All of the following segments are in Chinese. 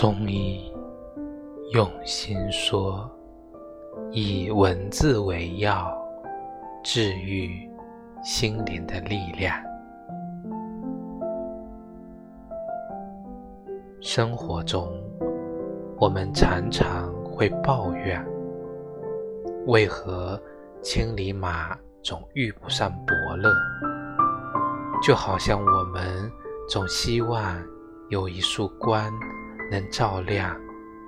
中医用心说，以文字为药，治愈心灵的力量。生活中，我们常常会抱怨：为何千里马总遇不上伯乐？就好像我们总希望有一束光。能照亮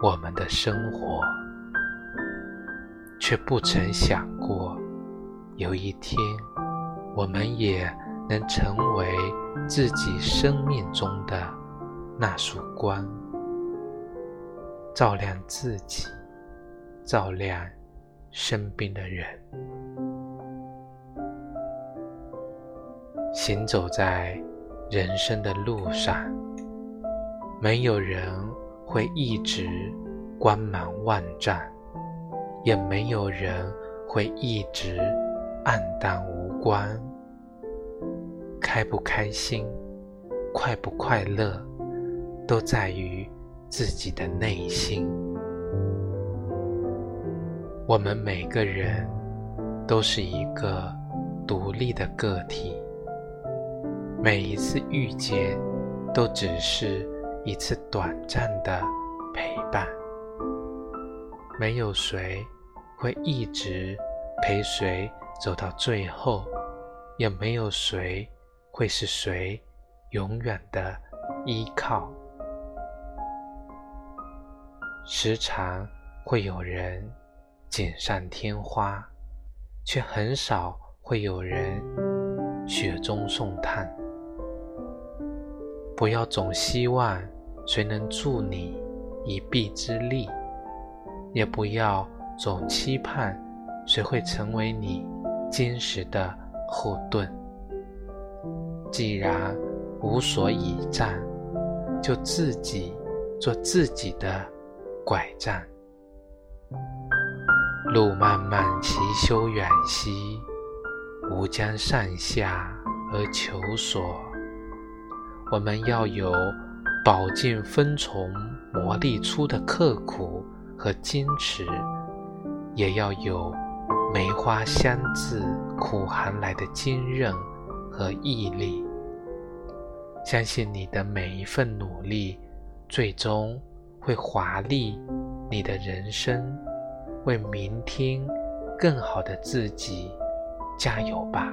我们的生活，却不曾想过，有一天，我们也能成为自己生命中的那束光，照亮自己，照亮身边的人。行走在人生的路上。没有人会一直光芒万丈，也没有人会一直黯淡无光。开不开心，快不快乐，都在于自己的内心。我们每个人都是一个独立的个体，每一次遇见，都只是。一次短暂的陪伴，没有谁会一直陪谁走到最后，也没有谁会是谁永远的依靠。时常会有人锦上添花，却很少会有人雪中送炭。不要总希望谁能助你一臂之力，也不要总期盼谁会成为你坚实的后盾。既然无所倚仗，就自己做自己的拐杖。路漫漫其修远兮，吾将上下而求索。我们要有饱经风尘磨砺出的刻苦和坚持，也要有梅花香自苦寒来的坚韧和毅力。相信你的每一份努力，最终会华丽你的人生。为明天更好的自己加油吧！